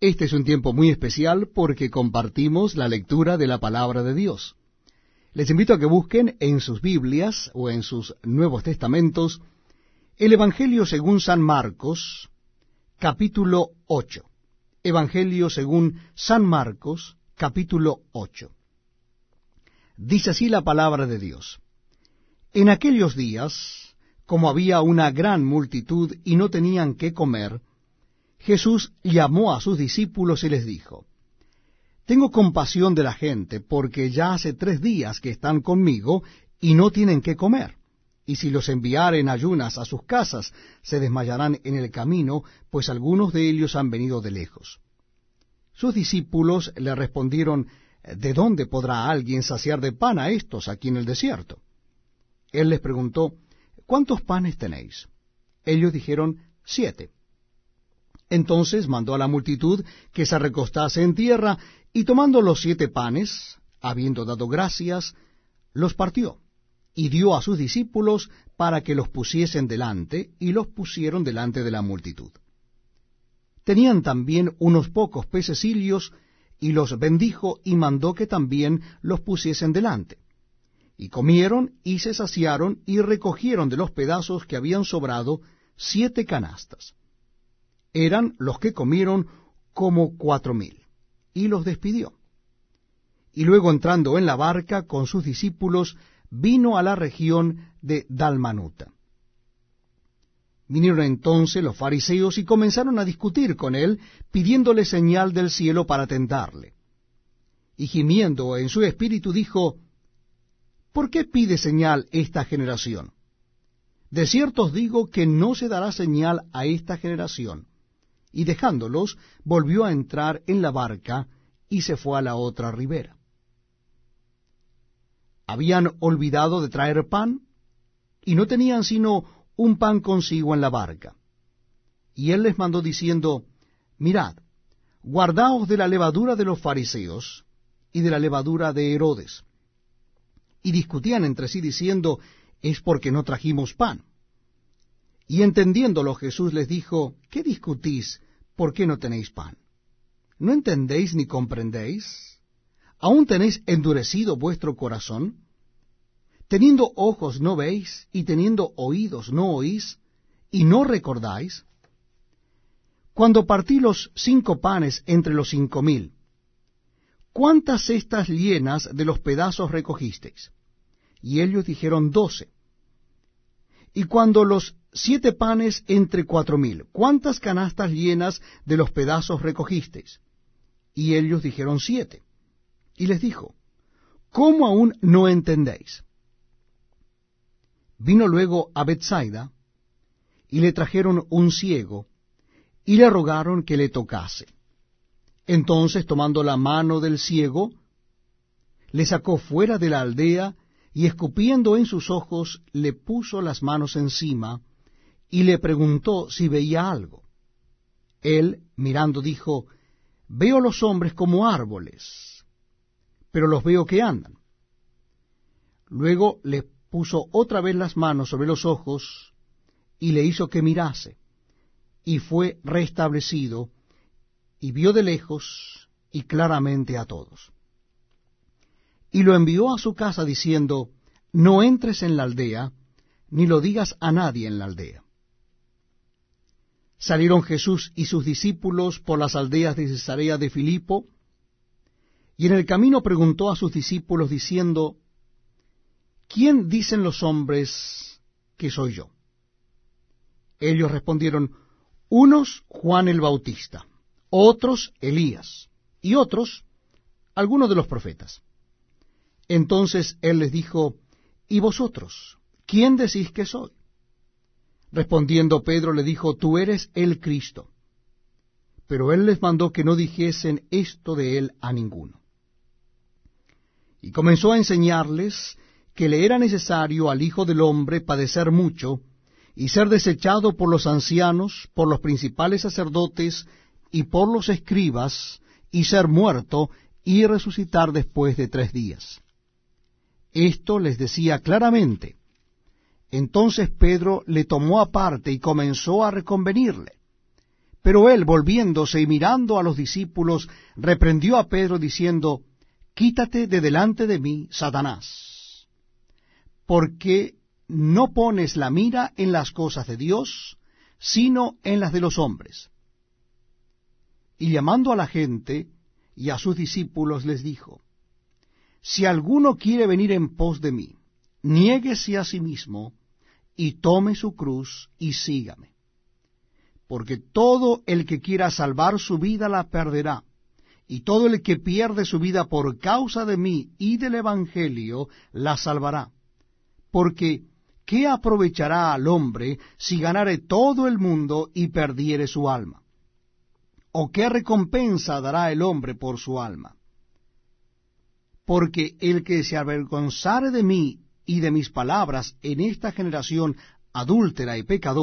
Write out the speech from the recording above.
Este es un tiempo muy especial porque compartimos la lectura de la palabra de Dios. Les invito a que busquen en sus Biblias o en sus Nuevos Testamentos el Evangelio según San Marcos, capítulo 8. Evangelio según San Marcos, capítulo 8. Dice así la palabra de Dios. En aquellos días, como había una gran multitud y no tenían qué comer, Jesús llamó a sus discípulos y les dijo, Tengo compasión de la gente, porque ya hace tres días que están conmigo y no tienen qué comer. Y si los enviaren ayunas a sus casas, se desmayarán en el camino, pues algunos de ellos han venido de lejos. Sus discípulos le respondieron, ¿De dónde podrá alguien saciar de pan a estos aquí en el desierto? Él les preguntó, ¿cuántos panes tenéis? Ellos dijeron, siete. Entonces mandó a la multitud que se recostase en tierra, y tomando los siete panes, habiendo dado gracias, los partió, y dio a sus discípulos para que los pusiesen delante, y los pusieron delante de la multitud. Tenían también unos pocos pececillos, y los bendijo, y mandó que también los pusiesen delante. Y comieron, y se saciaron, y recogieron de los pedazos que habían sobrado siete canastas eran los que comieron como cuatro mil, y los despidió. Y luego entrando en la barca con sus discípulos, vino a la región de Dalmanuta. Vinieron entonces los fariseos y comenzaron a discutir con él, pidiéndole señal del cielo para tentarle. Y gimiendo en su espíritu dijo, ¿Por qué pide señal esta generación? De cierto os digo que no se dará señal a esta generación y dejándolos volvió a entrar en la barca y se fue a la otra ribera. Habían olvidado de traer pan y no tenían sino un pan consigo en la barca. Y él les mandó diciendo, Mirad, guardaos de la levadura de los fariseos y de la levadura de Herodes. Y discutían entre sí diciendo, es porque no trajimos pan. Y entendiéndolo Jesús les dijo, ¿qué discutís? ¿Por qué no tenéis pan? ¿No entendéis ni comprendéis? ¿Aún tenéis endurecido vuestro corazón? Teniendo ojos no veis, y teniendo oídos no oís, y no recordáis. Cuando partí los cinco panes entre los cinco mil, ¿cuántas cestas llenas de los pedazos recogisteis? Y ellos dijeron doce. Y cuando los siete panes entre cuatro mil. ¿Cuántas canastas llenas de los pedazos recogisteis? Y ellos dijeron siete. Y les dijo, ¿cómo aún no entendéis? Vino luego a Bethsaida, y le trajeron un ciego, y le rogaron que le tocase. Entonces, tomando la mano del ciego, le sacó fuera de la aldea, y escupiendo en sus ojos, le puso las manos encima, y le preguntó si veía algo. Él, mirando, dijo, Veo los hombres como árboles, pero los veo que andan. Luego le puso otra vez las manos sobre los ojos y le hizo que mirase, y fue restablecido, y vio de lejos y claramente a todos. Y lo envió a su casa diciendo, No entres en la aldea, ni lo digas a nadie en la aldea. Salieron Jesús y sus discípulos por las aldeas de Cesarea de Filipo, y en el camino preguntó a sus discípulos diciendo, ¿quién dicen los hombres que soy yo? Ellos respondieron, unos Juan el Bautista, otros Elías, y otros algunos de los profetas. Entonces él les dijo, ¿y vosotros? ¿Quién decís que soy? Respondiendo Pedro le dijo, Tú eres el Cristo. Pero él les mandó que no dijesen esto de él a ninguno. Y comenzó a enseñarles que le era necesario al Hijo del Hombre padecer mucho, y ser desechado por los ancianos, por los principales sacerdotes y por los escribas, y ser muerto, y resucitar después de tres días. Esto les decía claramente, entonces Pedro le tomó aparte y comenzó a reconvenirle. Pero él, volviéndose y mirando a los discípulos, reprendió a Pedro diciendo, Quítate de delante de mí, Satanás, porque no pones la mira en las cosas de Dios, sino en las de los hombres. Y llamando a la gente y a sus discípulos les dijo, Si alguno quiere venir en pos de mí, niéguese a sí mismo, y tome su cruz y sígame. Porque todo el que quiera salvar su vida la perderá, y todo el que pierde su vida por causa de mí y del Evangelio la salvará. Porque, ¿qué aprovechará al hombre si ganare todo el mundo y perdiere su alma? ¿O qué recompensa dará el hombre por su alma? Porque el que se avergonzare de mí y de mis palabras en esta generación adúltera y pecadora,